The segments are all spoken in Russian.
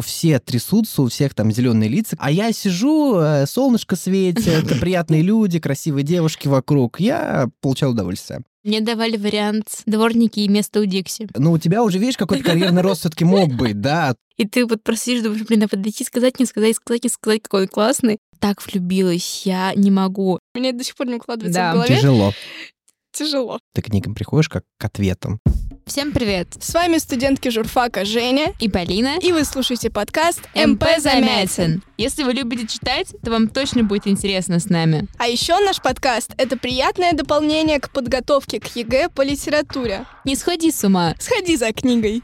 все трясутся, у всех там зеленые лица, а я сижу, э, солнышко светит, приятные люди, красивые девушки вокруг. Я получал удовольствие. Мне давали вариант дворники и место у Дикси. Ну, у тебя уже, видишь, какой-то карьерный рост все-таки мог быть, да. И ты вот просто сидишь, думаешь, блин, а подойти, сказать, не сказать, сказать, не сказать, какой он классный. Так влюбилась, я не могу. Мне до сих пор не укладывается Да. в голове. Тяжело. Тяжело. Ты к книгам приходишь как к ответам. Всем привет! С вами студентки журфака Женя, И Полина. и вы слушаете подкаст МП. Замятин. Если вы любите читать, то вам точно будет интересно с нами. А еще наш подкаст — это приятное дополнение к подготовке к ЕГЭ по литературе. Не сходи с ума. Сходи за книгой.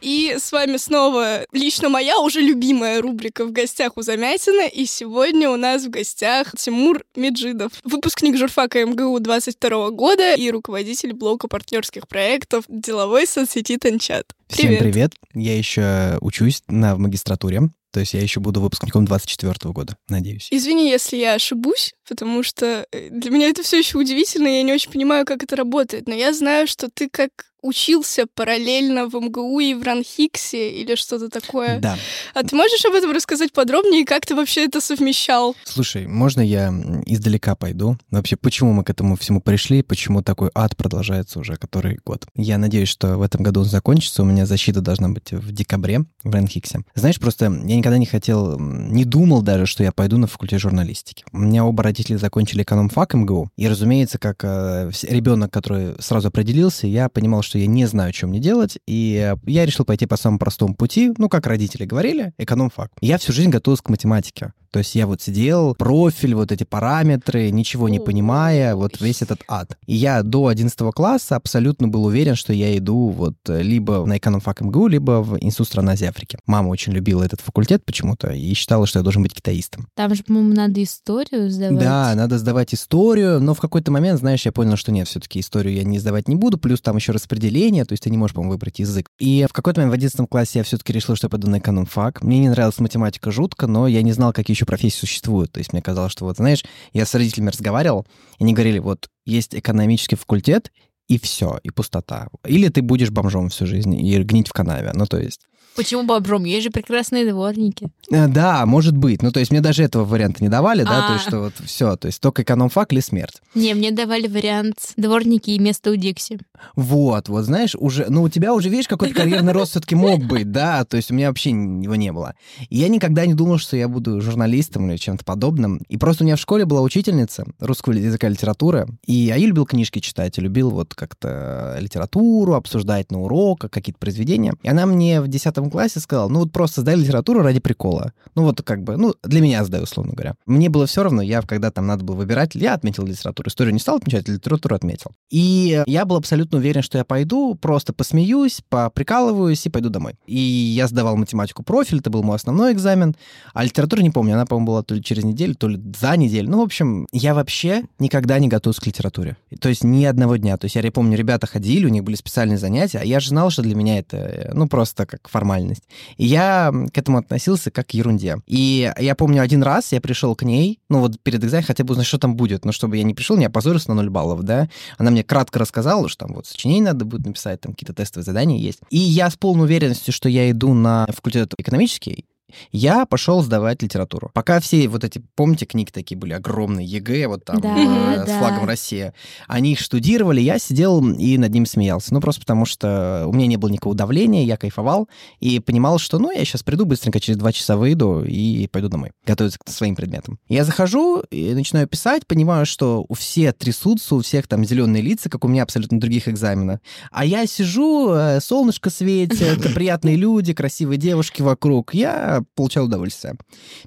И с вами снова лично моя уже любимая рубрика «В гостях у Замятина». И сегодня у нас в гостях Тимур Меджидов, выпускник журфака МГУ 22 года и руководитель блока партнерских проектов деловой соцсети Танчат. Всем привет. Я еще учусь на в магистратуре. То есть я еще буду выпускником 24 года, надеюсь. Извини, если я ошибусь, потому что э, для меня это все еще удивительно, я не очень понимаю, как это работает. Но я знаю, что ты как учился параллельно в МГУ и в Ранхиксе или что-то такое. Да. А ты можешь об этом рассказать подробнее, как ты вообще это совмещал? Слушай, можно я издалека пойду? Вообще, почему мы к этому всему пришли? Почему такой ад продолжается уже который год? Я надеюсь, что в этом году он закончится. У меня защита должна быть в декабре в Ренхиксе. Знаешь, просто я никогда не хотел, не думал даже, что я пойду на факультет журналистики. У меня оба родителя закончили экономфак МГУ. И, разумеется, как э, ребенок, который сразу определился, я понимал, что я не знаю, что мне делать. И э, я решил пойти по самому простому пути. Ну, как родители говорили, экономфак. Я всю жизнь готовился к математике. То есть я вот сидел, профиль, вот эти параметры, ничего не понимая, вот весь этот ад. И я до 11 класса абсолютно был уверен, что я иду вот э, либо на экономфак МГУ, либо в Институт стран Азии Африки. Мама очень любила этот факультет почему-то и считала, что я должен быть китаистом. Там же, по-моему, надо историю сдавать. Да, надо сдавать историю, но в какой-то момент, знаешь, я понял, что нет, все-таки историю я не сдавать не буду, плюс там еще распределение, то есть ты не можешь, по-моему, выбрать язык. И в какой-то момент в 11 классе я все-таки решил, что я пойду на экономфак. Мне не нравилась математика жутко, но я не знал, какие еще профессии существуют. То есть мне казалось, что вот, знаешь, я с родителями разговаривал, и они говорили, вот есть экономический факультет, и все, и пустота. Или ты будешь бомжом всю жизнь и гнить в канаве. Ну, то есть... Почему бобром? Есть же прекрасные дворники. Э, Да, может быть. Ну, то есть мне даже этого варианта не давали, да, то А. есть что вот все, то есть только экономфак или смерть. Не, мне давали вариант дворники и место у Дикси. Вот, вот, знаешь, уже, ну, у тебя уже, видишь, какой-то карьерный рост все-таки мог быть, да, то есть у меня вообще его не было. И я никогда не думал, что я буду журналистом или чем-то подобным. И просто у меня в школе была учительница русского языка и литературы, и я и любил книжки читать, и любил вот как-то литературу, обсуждать на уроках какие-то произведения. И она мне в 10 классе сказала, ну, вот просто сдай литературу ради прикола. Ну, вот как бы, ну, для меня сдай, условно говоря. Мне было все равно, я, когда там надо было выбирать, я отметил литературу. Историю не стал отмечать, литературу отметил. И я был абсолютно уверен, что я пойду, просто посмеюсь, поприкалываюсь и пойду домой. И я сдавал математику профиль, это был мой основной экзамен. А литературу не помню, она, по-моему, была то ли через неделю, то ли за неделю. Ну, в общем, я вообще никогда не готовился к литературе. То есть ни одного дня. То есть я помню, ребята ходили, у них были специальные занятия, а я же знал, что для меня это, ну, просто как формальность. И я к этому относился как к ерунде. И я помню, один раз я пришел к ней, ну, вот перед экзаменом хотя бы узнать, что там будет, ну, чтобы я не пришел, не опозорился на 0 баллов, да. Она мне кратко рассказала, что там вот сочинение надо будет написать, там какие-то тестовые задания есть. И я с полной уверенностью, что я иду на факультет экономический, я пошел сдавать литературу. Пока все вот эти, помните, книги такие были огромные, ЕГЭ, вот там, Да, э, с да. флагом России, они их штудировали, я сидел и над ним смеялся. Ну, просто потому что у меня не было никакого давления, я кайфовал и понимал, что, ну, я сейчас приду быстренько, через два часа выйду и пойду домой, готовиться к своим предметам. Я захожу и начинаю писать, понимаю, что у всех трясутся, у всех там зеленые лица, как у меня абсолютно других экзаменах. А я сижу, э, солнышко светит, приятные люди, красивые девушки вокруг. Я получал удовольствие.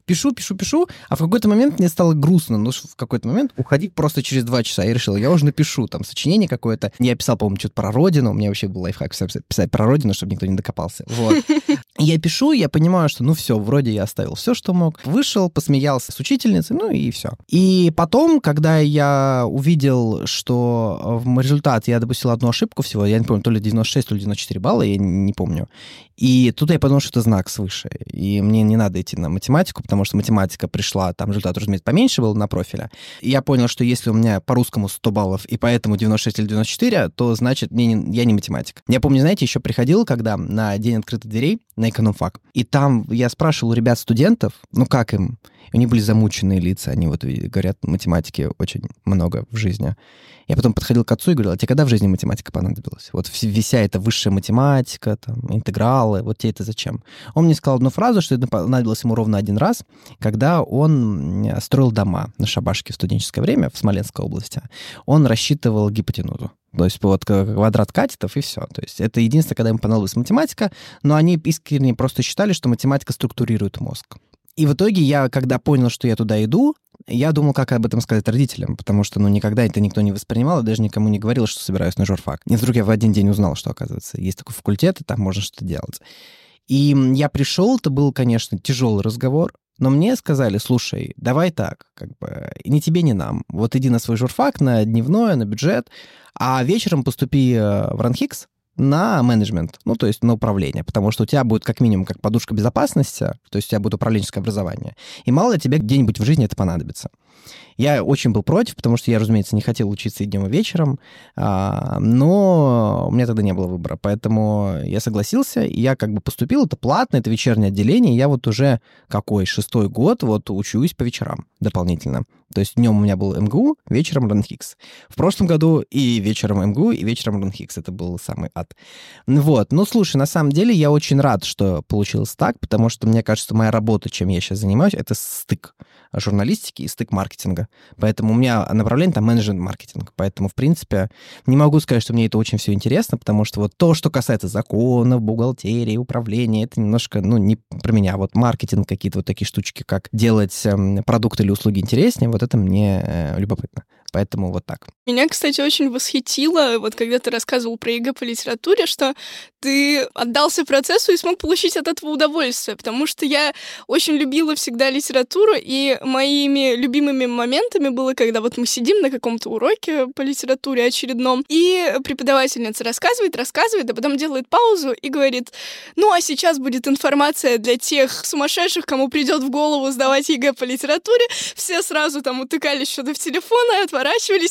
Пишу, пишу, пишу, а в какой-то момент мне стало грустно, ну, в какой-то момент уходить просто через два часа. Я решил, я уже напишу там сочинение какое-то. Я писал, по-моему, что-то про родину. У меня вообще был лайфхак писать, про родину, чтобы никто не докопался. Вот. Я пишу, я понимаю, что ну все, вроде я оставил все, что мог. Вышел, посмеялся с учительницей, ну и все. И потом, когда я увидел, что в результате я допустил одну ошибку всего, я не помню, то ли 96, то ли 94 балла, я не помню. И тут я подумал, что это знак свыше. И мне не надо идти на математику, потому что математика пришла, там результат, разумеется, поменьше был на профиле. И я понял, что если у меня по русскому 100 баллов, и поэтому 96 или 94, то значит мне не, я не математик. Я помню, знаете, еще приходил, когда на день открытых дверей на экономфак, и там я спрашивал у ребят-студентов, ну как им? у них были замученные лица, они вот говорят, математики очень много в жизни. Я потом подходил к отцу и говорил, а тебе когда в жизни математика понадобилась? Вот вся эта высшая математика, там, интегралы, вот тебе это зачем? Он мне сказал одну фразу, что это понадобилось ему ровно один раз, когда он строил дома на Шабашке в студенческое время в Смоленской области. Он рассчитывал гипотенузу. То есть вот квадрат катетов и все. То есть это единственное, когда им понадобилась математика, но они искренне просто считали, что математика структурирует мозг. И в итоге я, когда понял, что я туда иду, я думал, как об этом сказать родителям, потому что, ну, никогда это никто не воспринимал, и даже никому не говорил, что собираюсь на журфак. И вдруг я в один день узнал, что, оказывается, есть такой факультет, и там можно что-то делать. И я пришел, это был, конечно, тяжелый разговор, но мне сказали, слушай, давай так, как бы, ни тебе, ни нам. Вот иди на свой журфак, на дневное, на бюджет, а вечером поступи э, в Ранхикс, на менеджмент, ну, то есть на управление, потому что у тебя будет как минимум как подушка безопасности, то есть у тебя будет управленческое образование, и мало ли тебе где-нибудь в жизни это понадобится. Я очень был против, потому что я, разумеется, не хотел учиться и днем, и вечером, а, но у меня тогда не было выбора, поэтому я согласился, и я как бы поступил, это платно, это вечернее отделение, я вот уже какой, шестой год вот учусь по вечерам дополнительно. То есть днем у меня был МГУ, вечером Ранхикс. В прошлом году и вечером МГУ, и вечером Ранхикс. Это был самый ад. Вот. Ну, слушай, на самом деле я очень рад, что получилось так, потому что мне кажется, моя работа, чем я сейчас занимаюсь, это стык журналистики и стык маркетинга. Поэтому у меня направление там менеджмент маркетинг. Поэтому, в принципе, не могу сказать, что мне это очень все интересно, потому что вот то, что касается законов, бухгалтерии, управления, это немножко, ну, не про меня. Вот маркетинг, какие-то вот такие штучки, как делать эм, продукты или услуги интереснее, вот это мне э, любопытно. Поэтому вот так. Меня, кстати, очень восхитило, вот когда ты рассказывал про ЕГЭ по литературе, что ты отдался процессу и смог получить от этого удовольствие, потому что я очень любила всегда литературу, и моими любимыми моментами было, когда вот мы сидим на каком-то уроке по литературе очередном, и преподавательница рассказывает, рассказывает, а потом делает паузу и говорит, ну а сейчас будет информация для тех сумасшедших, кому придет в голову сдавать ЕГЭ по литературе, все сразу там утыкались что-то в телефон и отворачивались,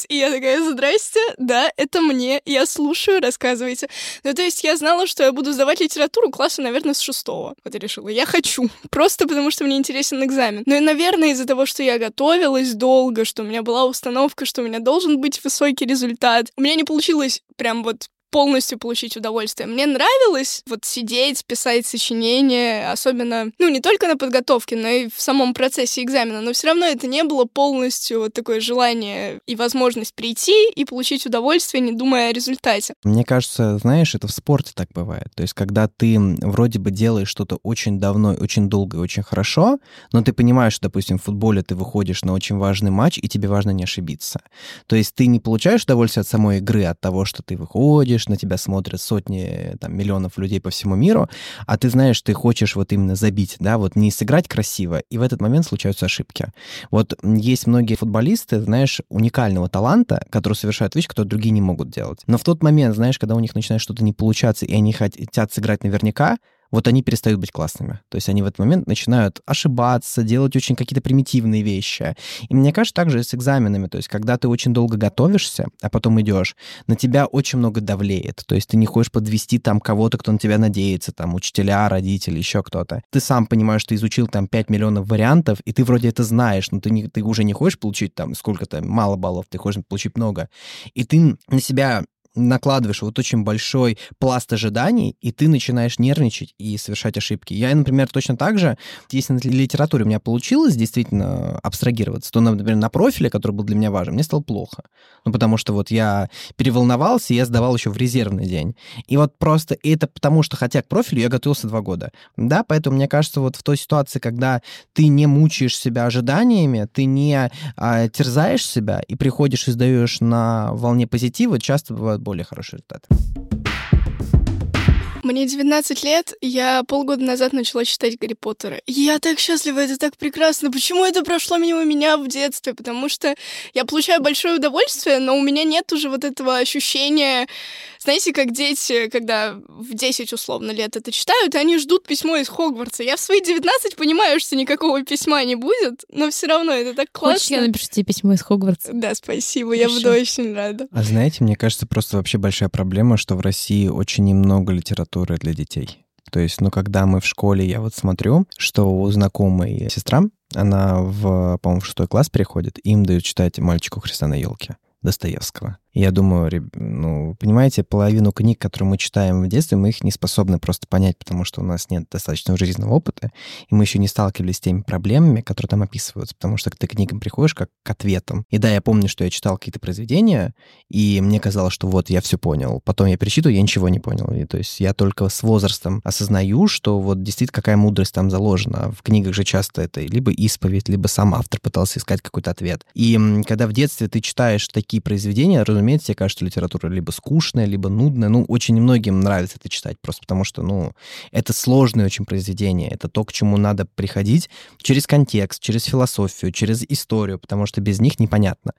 и я такая, здрасте, да, это мне, я слушаю, рассказывайте. Ну, то есть я знала, что я буду сдавать литературу класса, наверное, с шестого. Вот я решила, я хочу, просто потому что мне интересен экзамен. Ну и, наверное, из-за того, что я готовилась долго, что у меня была установка, что у меня должен быть высокий результат, у меня не получилось прям вот полностью получить удовольствие. Мне нравилось вот сидеть, писать сочинения, особенно, ну, не только на подготовке, но и в самом процессе экзамена, но все равно это не было полностью вот такое желание и возможность прийти и получить удовольствие, не думая о результате. Мне кажется, знаешь, это в спорте так бывает. То есть, когда ты вроде бы делаешь что-то очень давно, очень долго и очень хорошо, но ты понимаешь, что, допустим, в футболе ты выходишь на очень важный матч, и тебе важно не ошибиться. То есть ты не получаешь удовольствие от самой игры, от того, что ты выходишь, смотришь, на тебя смотрят сотни, там, миллионов людей по всему миру, а ты знаешь, ты хочешь вот именно забить, да, вот не сыграть красиво, и в этот момент случаются ошибки. Вот есть многие футболисты, знаешь, уникального таланта, которые совершают вещи, которые другие не могут делать. Но в тот момент, знаешь, когда у них начинает что-то не получаться, и они хотят сыграть наверняка, вот они перестают быть классными. То есть они в этот момент начинают ошибаться, делать очень какие-то примитивные вещи. И мне кажется, также с экзаменами. То есть когда ты очень долго готовишься, а потом идешь, на тебя очень много давлеет. То есть ты не хочешь подвести там кого-то, кто на тебя надеется, там учителя, родители, еще кто-то. Ты сам понимаешь, что изучил там 5 миллионов вариантов, и ты вроде это знаешь, но ты, не, ты уже не хочешь получить там сколько-то, мало баллов, ты хочешь получить много. И ты на себя накладываешь вот очень большой пласт ожиданий, и ты начинаешь нервничать и совершать ошибки. Я, например, точно так же, если на литературе у меня получилось действительно абстрагироваться, то, например, на профиле, который был для меня важен, мне стало плохо. Ну, потому что вот я переволновался, и я сдавал еще в резервный день. И вот просто это потому, что хотя к профилю я готовился два года. Да, поэтому мне кажется, вот в той ситуации, когда ты не мучаешь себя ожиданиями, ты не а, терзаешь себя и приходишь и сдаешь на волне позитива, часто более хороший результат. Мне 19 лет, я полгода назад начала читать Гарри Поттера. я так счастлива, это так прекрасно. Почему это прошло мимо меня в детстве? Потому что я получаю большое удовольствие, но у меня нет уже вот этого ощущения Знаете, как дети, когда в 10 условно лет это читают, они ждут письмо из Хогвартса. Я в свои 19 понимаю, что никакого письма не будет, но все равно это так классно. Хочешь, я напишу тебе письмо из Хогвартса? Да, спасибо, я Пиши. буду очень рада. А знаете, мне кажется, просто вообще большая проблема, что в России очень немного литературы для детей. То есть, ну, когда мы в школе, я вот смотрю, что у знакомой сестра, она в, по-моему, в шестой класс переходит, им дают читать «Мальчику Христа на елке» Достоевского. Я думаю, ну, понимаете, половину книг, которые мы читаем в детстве, мы их не способны просто понять, потому что у нас нет достаточного жизненного опыта, и мы еще не сталкивались с теми проблемами, которые там описываются, потому что ты к книгам приходишь как к ответам. И да, я помню, что я читал какие-то произведения, и мне казалось, что вот я все понял. Потом я перечитываю, я ничего не понял. И, то есть я только с возрастом осознаю, что вот действительно какая мудрость там заложена. В книгах же часто это либо исповедь, либо сам автор пытался искать какой-то ответ. И когда в детстве ты читаешь такие произведения, разумеется, тебе кажется, литература либо скучная, либо нудная. Ну, очень немногим нравится это читать, просто потому что, ну, это сложное очень произведение. Это то, к чему надо приходить через контекст, через философию, через историю, потому что без них непонятно.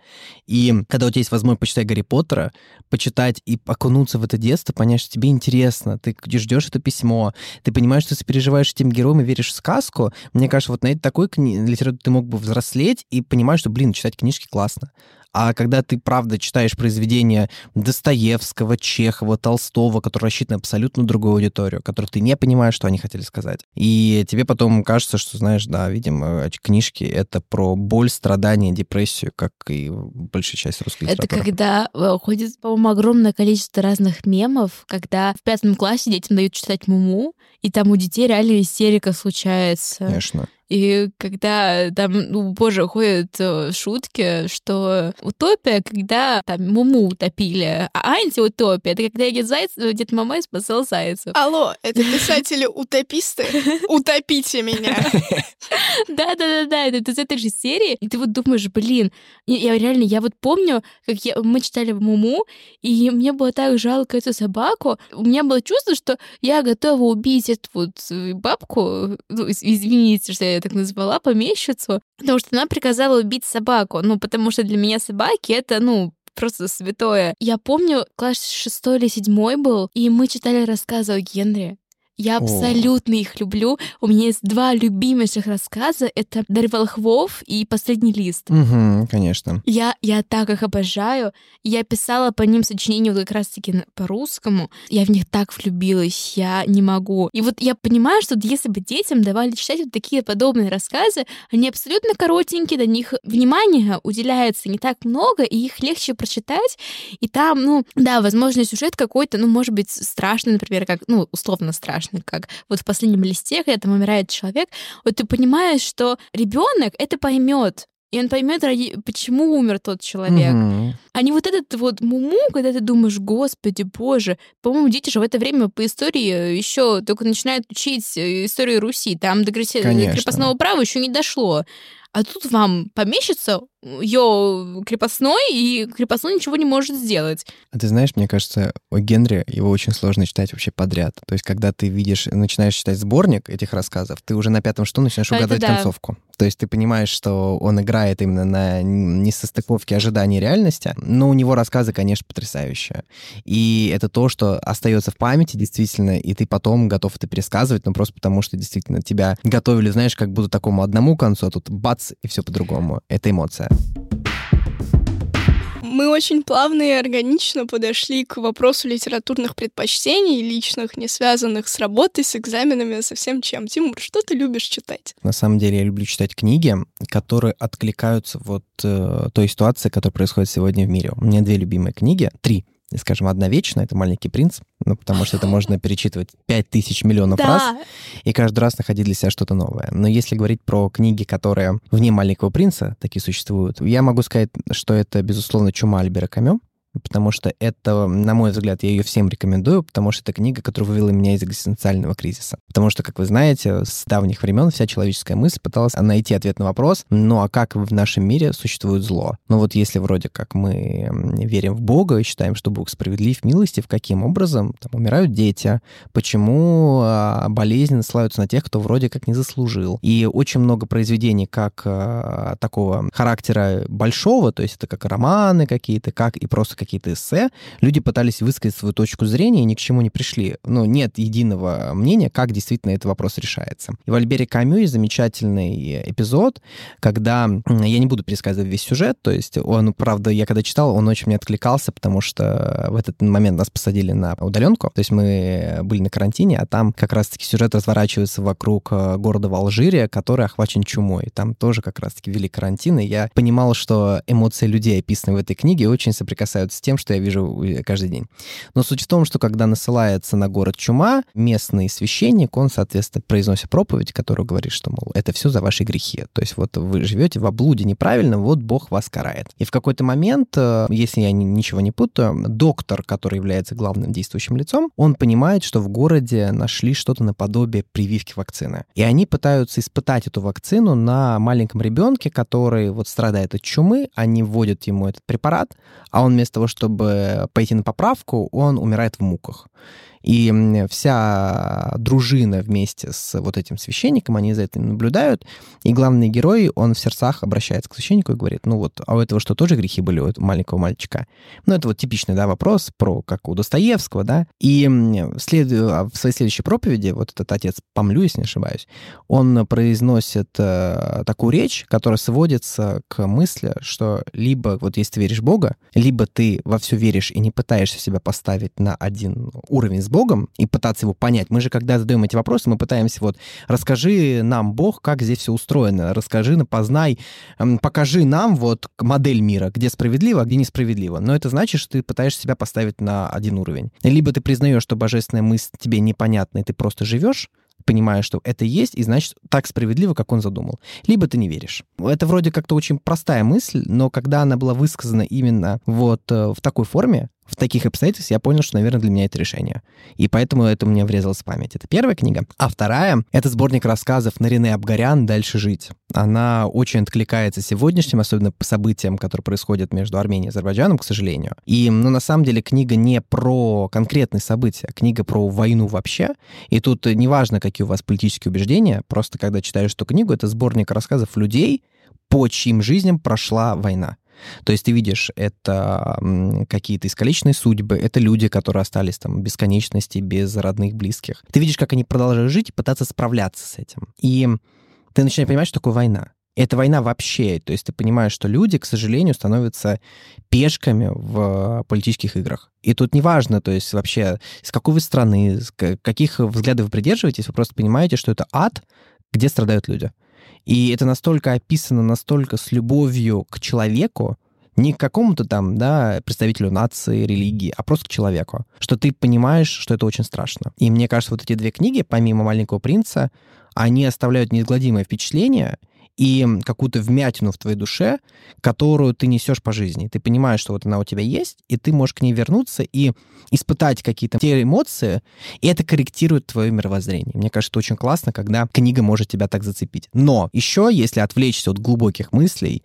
И когда у тебя есть возможность почитать Гарри Поттера, почитать и окунуться в это детство, понять, что тебе интересно, ты ждешь это письмо, ты понимаешь, что ты переживаешь этим героем и веришь в сказку, мне кажется, вот на этой такой кни- литературе ты мог бы взрослеть и понимать, что, блин, читать книжки классно. А когда ты, правда, читаешь произведения Достоевского, Чехова, Толстого, которые рассчитаны абсолютно другую аудиторию, которую ты не понимаешь, что они хотели сказать. И тебе потом кажется, что, знаешь, да, видимо, книжки — это про боль, страдания, депрессию, как и большая часть русской Это литературы. когда э, ходит, по-моему, огромное количество разных мемов, когда в пятом классе детям дают читать Муму, и там у детей реально истерика случается. Конечно. И когда там, ну, боже, ходят э, шутки, что утопия, когда там Муму утопили, а антиутопия — это когда Дед, Зайц, э, Дед Мамай спасал зайцев. Алло, это писатели-утописты? Утопите меня. Да-да-да-да, это из этой же серии. И ты вот думаешь, блин, я, реально, я вот помню, как мы читали Муму, и мне было так жалко эту собаку. У меня было чувство, что я готова убить эту вот э, бабку, ну, из- извините, что я её так назвала, помещицу, потому что она приказала убить собаку. Ну, потому что для меня собаки — это, ну, просто святое. Я помню, класс шестой или седьмой был, и мы читали рассказы о Генри. Я О. абсолютно их люблю. У меня есть два любимейших рассказа. Это «Дарь волхвов» и «Последний лист». Угу, конечно. Я, я так их обожаю. Я писала по ним сочинения вот как раз-таки по-русскому. Я в них так влюбилась, я не могу. И вот я понимаю, что если бы детям давали читать вот такие подобные рассказы, они абсолютно коротенькие, на них внимание уделяется не так много, и их легче прочитать. И там, ну, да, возможно, сюжет какой-то, ну, может быть, страшный, например, как, ну, условно страшный, как вот в последнем листе, когда там умирает человек, вот ты понимаешь, что ребенок это поймет. И он поймет, ради... почему умер тот человек. Мгм. А не вот этот вот муму, когда ты думаешь, господи, боже. По-моему, дети же в это время по истории еще только начинают учить э, историю Руси. Там до Конечно. крепостного права еще не дошло. А тут вам помещится ее крепостной, и крепостной ничего не может сделать. А ты знаешь, мне кажется, о Генри его очень сложно читать вообще подряд. То есть, когда ты видишь, начинаешь читать сборник этих рассказов, ты уже на пятом что начинаешь Это угадывать да. концовку. То есть ты понимаешь, что он играет именно на несостыковке ожиданий и реальности, но у него рассказы, конечно, потрясающие. И это то, что остается в памяти действительно, и ты потом готов это пересказывать, ну просто потому, что действительно тебя готовили, знаешь, как будто такому одному концу, а тут бац, и все по-другому. Это эмоция. Мы очень плавно и органично подошли к вопросу литературных предпочтений, личных, не связанных с работой, с экзаменами, со всем чем. Тимур, что ты любишь читать? На самом деле я люблю читать книги, которые откликаются вот э, той ситуации, которая происходит сегодня в мире. У меня две любимые книги, три. Скажем, одна вечная — это «Маленький принц», ну, потому что это можно перечитывать пять тысяч миллионов раз и каждый раз находить для себя что-то новое. Но если говорить про книги, которые вне «Маленького принца», такие существуют, я могу сказать, что это, безусловно, «Чума» Альбера Камю, потому что это, на мой взгляд, я ее всем рекомендую, потому что это книга, которая вывела меня из экзистенциального кризиса. Потому что, как вы знаете, с давних времен вся человеческая мысль пыталась найти ответ на вопрос, ну а как в нашем мире существует зло? Ну вот если вроде как мы верим в Бога и считаем, что Бог справедлив, милостив, каким образом там умирают дети, почему а, болезни насылаются на тех, кто вроде как не заслужил. И очень много произведений как а, такого характера большого, то есть это как романы какие-то, как и просто какие-то эссе, люди пытались высказать свою точку зрения и ни к чему не пришли. Ну, нет единого мнения, как действительно этот вопрос решается. И в Альбере Камю есть замечательный эпизод, когда, я не буду пересказывать весь сюжет, то есть он, правда, я когда читал, он очень мне откликался, потому что в этот момент нас посадили на удаленку, то есть мы были на карантине, а там как раз-таки сюжет разворачивается вокруг э, города в Алжире, который охвачен чумой. Там тоже как раз-таки ввели карантин, и я понимал, что эмоции людей, описанные в этой книге, очень соприкасаются с тем, что я вижу э, каждый день. Но суть в том, что когда насылается на город чума, местный священник, он, соответственно, произносит проповедь, которая говорит, что, мол, это все за ваши грехи. То есть вот вы живете в облуде неправильно, вот Бог вас карает. И в какой-то момент, э, если я ничего не путаю, доктор, который является главным действующим лицом, он понимает, что в городе нашли что-то наподобие прививки вакцины. И они пытаются испытать эту вакцину на маленьком ребенке, который вот страдает от чумы, они вводят ему этот препарат, а он вместо того, чтобы пойти на поправку, он умирает в муках. И вся дружина вместе с вот этим священником, они за этим наблюдают. И главный герой, он в сердцах обращается к священнику и говорит, ну вот, а у этого что, тоже грехи были у этого маленького мальчика? Ну, это вот типичный, да, вопрос про, как у Достоевского, да. И след... А в своей следующей проповеди, вот этот отец Памлю, если не ошибаюсь, он произносит э, такую речь, которая сводится к мысли, что либо вот если ты веришь Бога, либо ты во все веришь и не пытаешься себя поставить на один уровень с Богом и пытаться его понять. Мы же, когда задаем эти вопросы, мы пытаемся вот расскажи нам, Бог, как здесь все устроено, расскажи, познай, покажи нам вот модель мира, где справедливо, а где несправедливо. Но это значит, что ты пытаешься себя поставить на один уровень. Либо ты признаешь, что божественная мысль тебе непонятна, и ты просто живешь, понимая, что это есть, и значит так справедливо, как он задумал. Либо ты не веришь. Это вроде как-то очень простая мысль, но когда она была высказана именно вот э, в такой форме, в таких обстоятельствах я понял, что, наверное, для меня это решение. И поэтому это мне врезалось в память. Это первая книга. А вторая — это сборник рассказов Нарине Абгарян «Дальше жить». Она очень откликается сегодняшним, особенно по событиям, которые происходят между Арменией и Азербайджаном, к сожалению. И, ну, на самом деле, книга не про конкретные события, а книга про войну вообще. И тут неважно, какие у вас политические убеждения, просто когда читаешь эту книгу, это сборник рассказов людей, по чьим жизням прошла война. То есть ты видишь, это какие-то искалеченные судьбы, это люди, которые остались там бесконечности, без родных, близких. Ты видишь, как они продолжают жить и пытаться справляться с этим. И ты начинаешь понимать, что такое война. Это война вообще. То есть ты понимаешь, что люди, к сожалению, становятся пешками в политических играх. И тут неважно, то есть вообще, с какой вы страны, каких взглядов вы придерживаетесь, вы просто понимаете, что это ад, где страдают люди. И это настолько описано, настолько с любовью к человеку, не к какому-то там, да, представителю нации, религии, а просто к человеку, что ты понимаешь, что это очень страшно. И мне кажется, вот эти две книги, помимо «Маленького принца», они оставляют неизгладимое впечатление — и какую-то вмятину в твоей душе, которую ты несешь по жизни. Ты понимаешь, что вот она у тебя есть, и ты можешь к ней вернуться и испытать какие-то те эмоции, и это корректирует твое мировоззрение. Мне кажется, это очень классно, когда книга может тебя так зацепить. Но еще, если отвлечься от глубоких мыслей,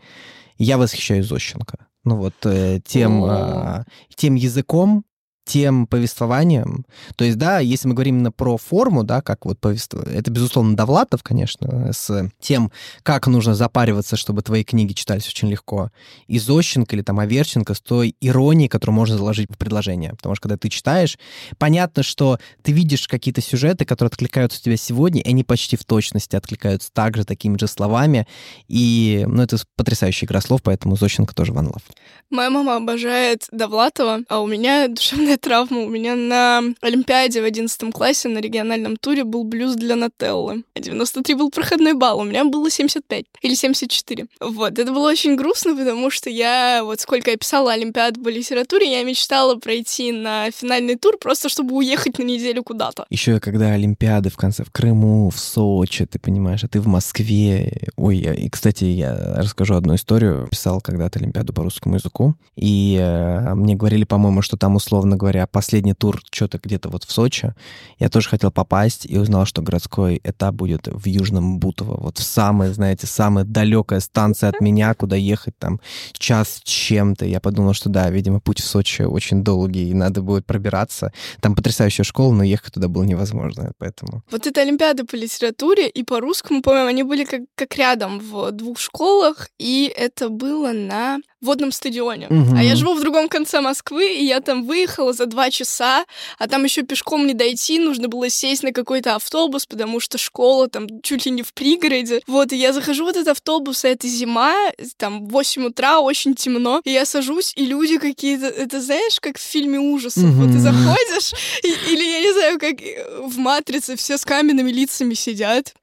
я восхищаюсь Зощенко. Ну вот э, тем, э, тем языком, тем повествованием. То есть, да, если мы говорим именно про форму, да, как вот повествование, это, безусловно, Довлатов, конечно, с тем, как нужно запариваться, чтобы твои книги читались очень легко. И Зощенко или там Аверченко с той иронией, которую можно заложить в предложение. Потому что, когда ты читаешь, понятно, что ты видишь какие-то сюжеты, которые откликаются у тебя сегодня, и они почти в точности откликаются также такими же словами. И, ну, это потрясающая игра слов, поэтому Зощенко тоже one love. Моя мама обожает Довлатова, а у меня душевная травма. У меня на Олимпиаде в 11 классе на региональном туре был блюз для Нателлы. 93 был проходной балл, у меня было 75 или 74. Вот, это было очень грустно, потому что я, вот сколько я писала Олимпиаду по литературе, я мечтала пройти на финальный тур просто, чтобы уехать на неделю куда-то. Еще когда Олимпиады в конце в Крыму, в Сочи, ты понимаешь, а ты в Москве. Ой, и, кстати, я расскажу одну историю. Писал когда-то Олимпиаду по русскому языку, и э, мне говорили, по-моему, что там, условно говоря, говоря, последний тур что-то где-то вот в Сочи. Я тоже хотел попасть и узнал, что городской этап будет в Южном Бутово. Вот в самая, знаете, самая далекая станция от меня, куда ехать там час чем-то. Я подумал, что да, видимо, путь в Сочи очень долгий, и надо будет пробираться. Там потрясающая школа, но ехать туда было невозможно, поэтому... Вот это Олимпиада по литературе и по русскому, по-моему, они были как, как рядом в двух школах, и это было на водном стадионе. Мгм. А я живу в другом конце Москвы, и я там выехала за два часа, а там еще пешком не дойти, нужно было сесть на какой-то автобус, потому что школа там чуть ли не в пригороде. Вот, и я захожу в этот автобус, а это зима, там 8 утра, очень темно, и я сажусь, и люди какие-то, это знаешь, как в фильме ужасов, вот ты заходишь, и- или я не знаю, как э, в «Матрице» все с каменными лицами сидят,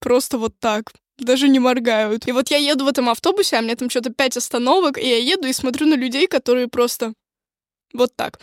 просто вот так даже не моргают. И вот я еду в этом автобусе, а мне там что-то пять остановок, и я еду и смотрю на людей, которые просто вот так.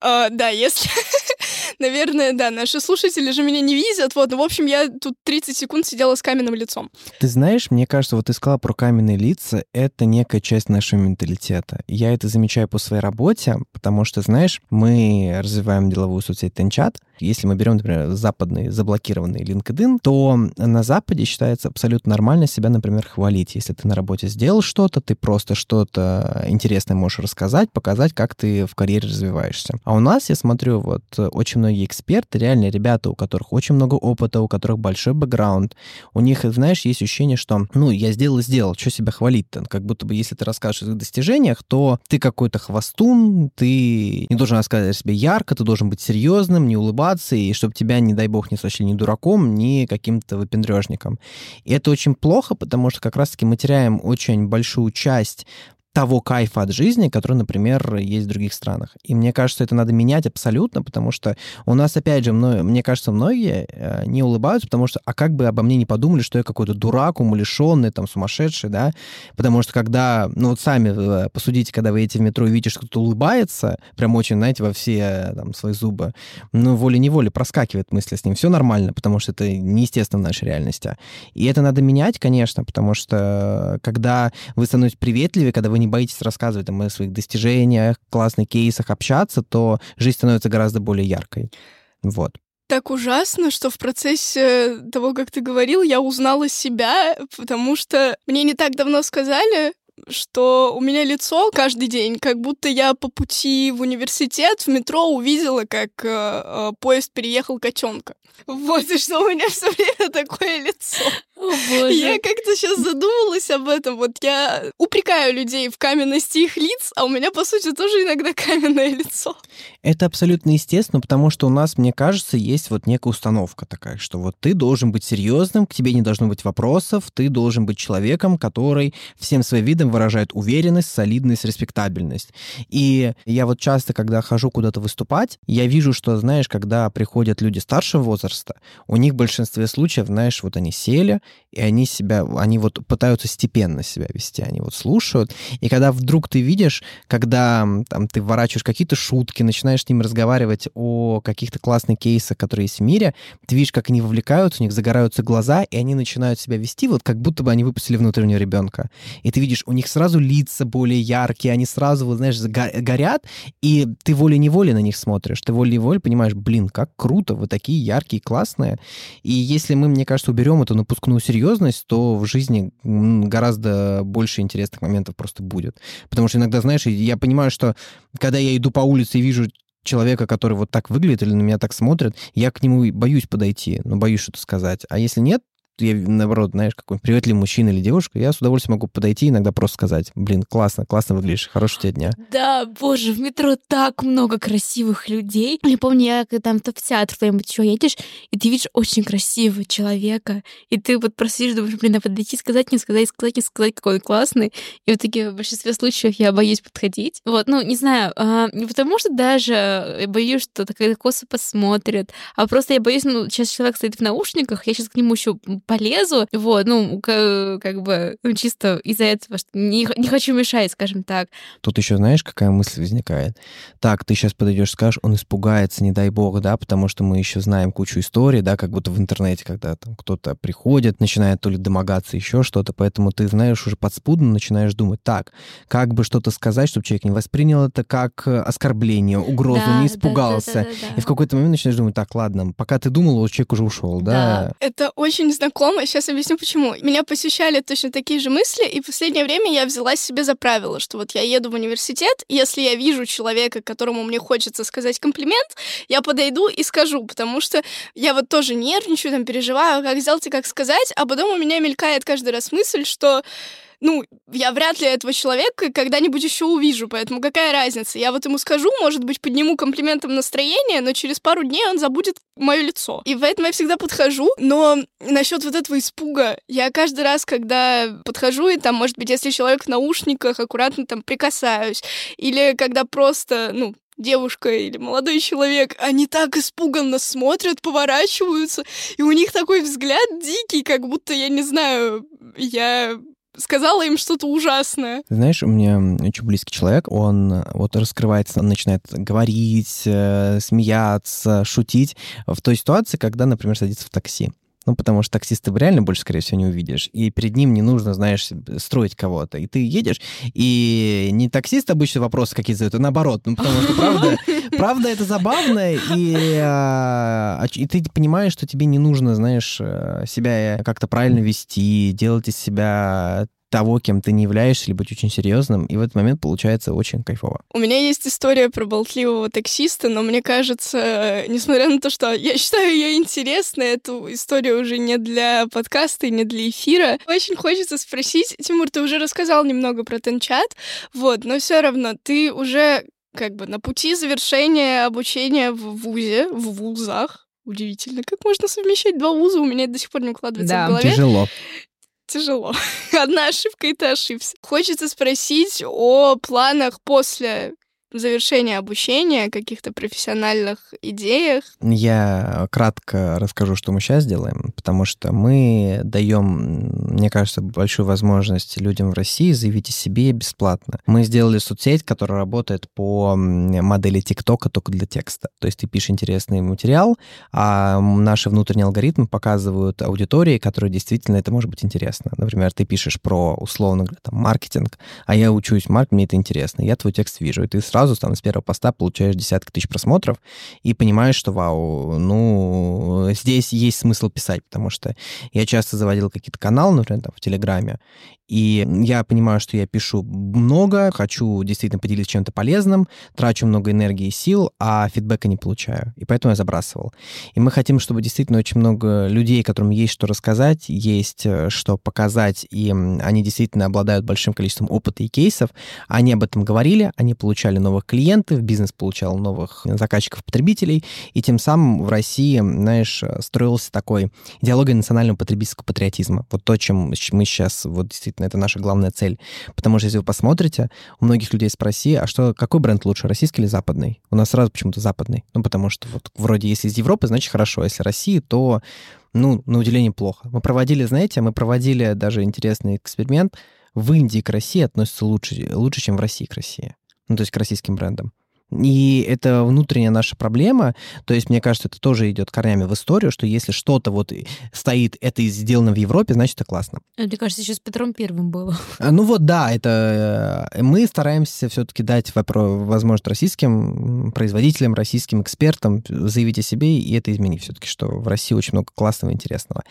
А, да, если... Наверное, да, наши слушатели же меня не видят. Вот, ну, в общем, я тут 30 секунд сидела с каменным лицом. Ты знаешь, мне кажется, вот ты сказала про каменные лица, это некая часть нашего менталитета. Я это замечаю по своей работе, потому что, знаешь, мы развиваем деловую соцсеть Тенчат. Если мы берем, например, западный заблокированный LinkedIn, то на Западе считается абсолютно нормально себя, например, хвалить. Если ты на работе сделал что-то, ты просто что-то интересное можешь рассказать, показать, как ты в карьере развиваешься. А у нас, я смотрю, вот очень многие эксперты, реально ребята, у которых очень много опыта, у которых большой бэкграунд, у них, знаешь, есть ощущение, что, ну, я сделал сделал, что себя хвалить-то? Как будто бы, если ты расскажешь о своих достижениях, то ты какой-то хвостун, ты не должен рассказывать о себе ярко, ты должен быть серьезным, не улыбаться, и чтобы тебя, не дай бог, не сочли ни дураком, ни каким-то выпендрежником. И это очень плохо, потому что как раз-таки мы теряем очень большую часть того кайфа от жизни, который, например, есть в других странах. И мне кажется, это надо менять абсолютно, потому что у нас, опять же, мно- мне кажется, многие э, не улыбаются, потому что, а как бы обо мне не подумали, что я какой-то дурак, умалишенный, там, сумасшедший, да? Потому что когда, ну вот сами э, посудите, когда вы едете в метро и видите, что кто-то улыбается, прям очень, знаете, во все э, там свои зубы, ну, волей-неволей проскакивает мысли с ним. Все нормально, потому что это неестественно в нашей реальности. И это надо менять, конечно, потому что когда вы становитесь приветливее, когда вы не боитесь рассказывать там, о своих достижениях, классных кейсах, общаться, то жизнь становится гораздо более яркой. Вот. Так ужасно, что в процессе того, как ты говорил, я узнала себя, потому что мне не так давно сказали, что у меня лицо каждый день, как будто я по пути в университет в метро увидела, как э, э, поезд переехал котенка. Вот, и что у меня все время такое лицо. О, боже. Я как-то сейчас задумалась об этом. Вот я упрекаю людей в каменности их лиц, а у меня, по сути, тоже иногда каменное лицо. Это абсолютно естественно, потому что у нас, мне кажется, есть вот некая установка такая, что вот ты должен быть серьезным, к тебе не должно быть вопросов, ты должен быть человеком, который всем своим видом выражает уверенность, солидность, респектабельность. И я вот часто, когда хожу куда-то выступать, я вижу, что, знаешь, когда приходят люди старшего возраста, у них в большинстве случаев, знаешь, вот они сели, и они себя, они вот пытаются степенно себя вести, они вот слушают. И когда вдруг ты видишь, когда там ты вворачиваешь какие-то шутки, начинаешь с ними разговаривать о каких-то классных кейсах, которые есть в мире, ты видишь, как они вовлекаются, у них загораются глаза, и они начинают себя вести вот как будто бы они выпустили внутреннего ребенка. И ты видишь, у них сразу лица более яркие, они сразу, вот, знаешь, горят, и ты волей-неволей на них смотришь, ты волей-неволей понимаешь, блин, как круто, вы такие яркие, классные. И если мы, мне кажется, уберем эту напускную серьезность, то в жизни гораздо больше интересных моментов просто будет. Потому что иногда, знаешь, я понимаю, что когда я иду по улице и вижу человека, который вот так выглядит или на меня так смотрит, я к нему боюсь подойти, ну, боюсь что-то сказать. А если нет, я, наоборот, знаешь, какой-нибудь приветливый мужчина или девушка, я с удовольствием могу подойти иногда просто сказать, блин, классно, классно выглядишь, хорошего тебе дня. Да, боже, в метро так много красивых людей. Я помню, я когда там в театр кто-нибудь еще едешь, и ты видишь очень красивого человека, и ты вот просто сидишь, думаешь, блин, надо подойти, сказать, не сказать, сказать, не сказать, какой он классный. И в итоге в большинстве случаев я боюсь подходить. Вот, ну, не знаю, а, не потому что даже боюсь, что так косо посмотрят, а просто я боюсь, ну, сейчас человек стоит в наушниках, я сейчас к нему еще полезу, вот, ну, как бы, ну, чисто из-за этого, что не, не хочу мешать, скажем так. Тут еще знаешь, какая мысль возникает? Так, ты сейчас подойдешь, скажешь, он испугается, не дай бог, да, потому что мы еще знаем кучу историй, да, как будто в интернете, когда там кто-то приходит, начинает то ли домогаться, еще что-то, поэтому ты, знаешь, уже подспудно начинаешь думать, так, как бы что-то сказать, чтобы человек не воспринял это как э, оскорбление, угрозу, Да, не да, испугался. да, да, да, да. И в какой-то момент начинаешь думать, так, ладно, пока ты думал, вот человек уже ушел, да? Да. Это очень знакомо. Сейчас объясню, почему. Меня посещали точно такие же мысли, и в последнее время я взяла себе за правило, что вот я еду в университет, если я вижу человека, которому мне хочется сказать комплимент, я подойду и скажу, потому что я вот тоже нервничаю, там, переживаю, как сделать и как сказать, а потом у меня мелькает каждый раз мысль, что ну, я вряд ли этого человека когда-нибудь еще увижу, поэтому какая разница? Я вот ему скажу, может быть, подниму комплиментом настроение, но через пару дней он забудет мое лицо. И поэтому я всегда подхожу, но насчет вот этого испуга, я каждый раз, когда подхожу, и там, может быть, если человек в наушниках, аккуратно там прикасаюсь, или когда просто, ну, девушка или молодой человек, они так испуганно смотрят, поворачиваются, и у них такой взгляд дикий, как будто, я не знаю, я сказала им что-то ужасное. Знаешь, у меня очень близкий человек, он вот раскрывается, он начинает говорить, э, смеяться, шутить в той ситуации, когда, например, садится в такси. Ну, потому что таксиста вы реально больше, скорее всего, не увидишь. И перед ним не нужно, знаешь, строить кого-то. И ты едешь, и не таксист обычно вопросы какие задают, а наоборот. Ну, потому что, правда, правда это забавно, и, а, и ты понимаешь, что тебе не нужно, знаешь, э, себя как-то правильно вести, делать из себя того, кем ты не являешься, или быть очень серьезным, и в этот момент получается очень кайфово. У меня есть история про болтливого таксиста, но мне кажется, несмотря на то, что я считаю ее интересной, эту историю уже не для подкаста и не для эфира, очень хочется спросить, Тимур, ты уже рассказал немного про Тенчат, вот, но все равно ты уже как бы на пути завершения обучения в ВУЗе, в ВУЗах, Удивительно, как можно совмещать два вуза, у меня это до сих пор не укладывается да, в голове. тяжело тяжело. Одна ошибка, и ты ошибся. Хочется спросить о планах после завершения обучения, каких-то профессиональных идеях? Я кратко расскажу, что мы сейчас делаем, потому что мы даем, мне кажется, большую возможность людям в России заявить о себе бесплатно. Мы сделали соцсеть, которая работает по модели ТикТока только для текста. То есть ты пишешь интересный материал, а наши внутренние алгоритмы показывают аудитории, которой действительно это может быть интересно. Например, ты пишешь про, условно говоря, там, маркетинг, а я учусь марк, мне это интересно. Я твой текст вижу, и ты сразу сразу там с первого поста получаешь десятки тысяч просмотров и понимаешь, что вау, ну, здесь есть смысл писать, потому что я часто заводил какие-то каналы, например, там, в Телеграме, и я понимаю, что я пишу много, хочу действительно поделиться чем-то полезным, трачу много энергии и сил, а фидбэка не получаю. И поэтому я забрасывал. И мы хотим, чтобы действительно очень много людей, которым есть что рассказать, есть э, что показать, и они действительно обладают большим количеством опыта и кейсов, они об этом говорили, они получали новых клиентов, бизнес получал новых заказчиков-потребителей, и тем самым в России, знаешь, строился такой идеология национального потребительского патриотизма. Вот то, чем мы сейчас вот действительно действительно, это наша главная цель. Потому что если вы посмотрите, у многих людей спроси, а что, какой бренд лучше, российский или западный? У нас сразу почему-то западный. Ну, потому что вот вроде если из Европы, значит хорошо. Если Россия, то, ну, на удивление плохо. Мы проводили, знаете, мы проводили даже интересный эксперимент. В Индии к России относятся лучше, лучше чем в России к России. Ну, то есть к российским брендам. И это внутренняя наша проблема. То есть, мне кажется, это тоже идет корнями в историю, что если что-то вот стоит, это сделано в Европе, значит, это классно. А, мне кажется, сейчас Петром Первым было. Ну вот, да, это э, мы стараемся все-таки дать возможность российским производителям, российским экспертам заявить о себе и это изменить все-таки, что в России очень много классного и интересного.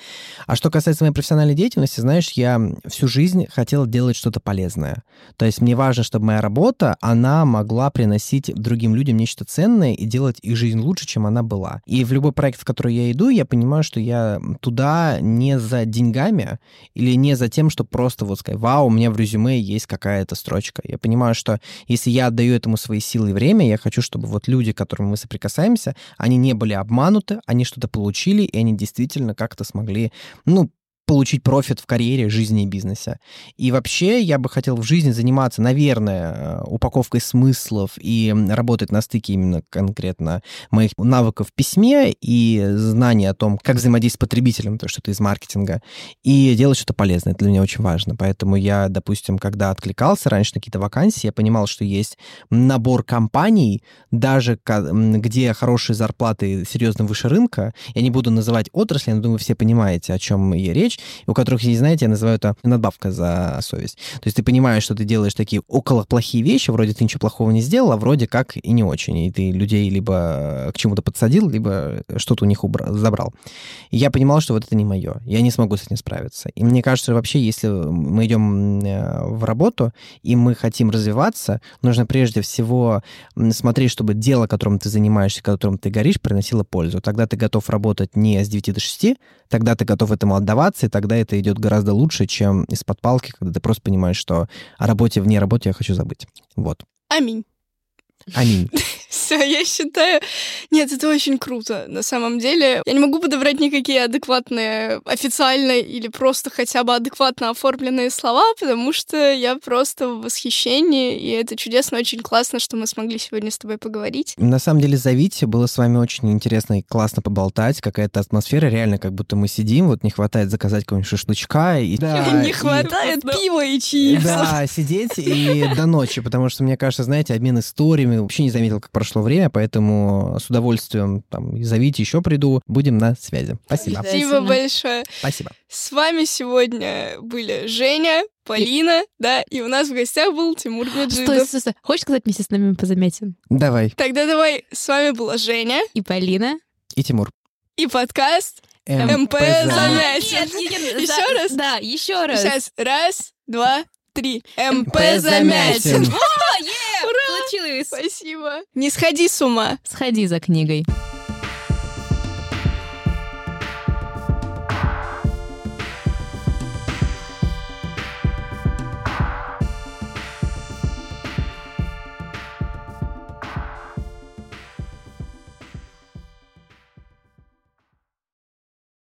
А что касается моей профессиональной деятельности, знаешь, я всю жизнь хотел делать что-то полезное. То есть мне важно, чтобы моя работа, она могла приносить другим людям нечто ценное и делать их жизнь лучше, чем она была. И в любой проект, в который я иду, я понимаю, что я туда не за деньгами или не за тем, что просто вот сказать, вау, у меня в резюме есть какая-то строчка. Я понимаю, что если я отдаю этому свои силы и время, я хочу, чтобы вот люди, к которым мы соприкасаемся, они не были обмануты, они что-то получили, и они действительно как-то смогли, ну, получить профит в карьере, жизни и бизнесе. И вообще я бы хотел в жизни заниматься, наверное, э, упаковкой смыслов и работать на стыке именно конкретно моих навыков в письме и знаний о том, как взаимодействовать с потребителем, то, что ты из маркетинга, и делать что-то полезное. Это для меня очень важно. Поэтому я, допустим, когда откликался раньше на какие-то вакансии, я понимал, что есть набор компаний, даже где хорошие зарплаты серьезно выше рынка. Я не буду называть отрасли, но думаю, все понимаете, о чем я речь вещь, у которых, не знаете, я называю это надбавка за совесть. То есть ты понимаешь, что ты делаешь такие около плохие вещи, вроде ты ничего плохого не сделал, а вроде как и не очень. И ты людей либо к чему-то подсадил, либо что-то у них убрал, забрал. И я понимал, что вот это не мое. Я не смогу с этим справиться. И мне кажется, вообще, если мы идем э, в работу, и мы хотим развиваться, нужно прежде всего смотреть, чтобы дело, которым ты занимаешься, которым ты горишь, приносило пользу. Тогда ты готов работать не с 9 до 6, тогда ты готов этому отдаваться, и тогда это идет гораздо лучше, чем из-под палки, когда ты просто понимаешь, что о работе вне работы я хочу забыть. Вот. Аминь. Аминь. Все, я считаю... Нет, это очень круто, на самом деле. Я не могу подобрать никакие адекватные, официальные или просто хотя бы адекватно оформленные слова, потому что я просто в восхищении, и это чудесно, очень классно, что мы смогли сегодня с тобой поговорить. На самом деле, зовите, было с вами очень интересно и классно поболтать, какая-то атмосфера, реально, как будто мы сидим, вот не хватает заказать какого-нибудь шашлычка. И, да, не и- хватает пива и чипсов. Да, сидеть и до ночи, потому что, мне кажется, знаете, обмен историями, вообще не заметил, как прошло время, поэтому с удовольствием там, зовите, еще приду, будем на связи. Спасибо. Спасибо большое. Спасибо. С вами сегодня были Женя, Полина, да, и у нас в гостях был Тимур Стой, Меджидов. стой, стой. Хочешь сказать вместе с нами позаметен? Давай. Тогда давай, с вами была Женя И Полина. И Тимур. и подкаст МП Замятин. Еще раз? Да, еще раз. Сейчас, раз, два, три. МП Замятин. Замятин. Получилось. Спасибо. Не сходи с ума. Сходи за книгой.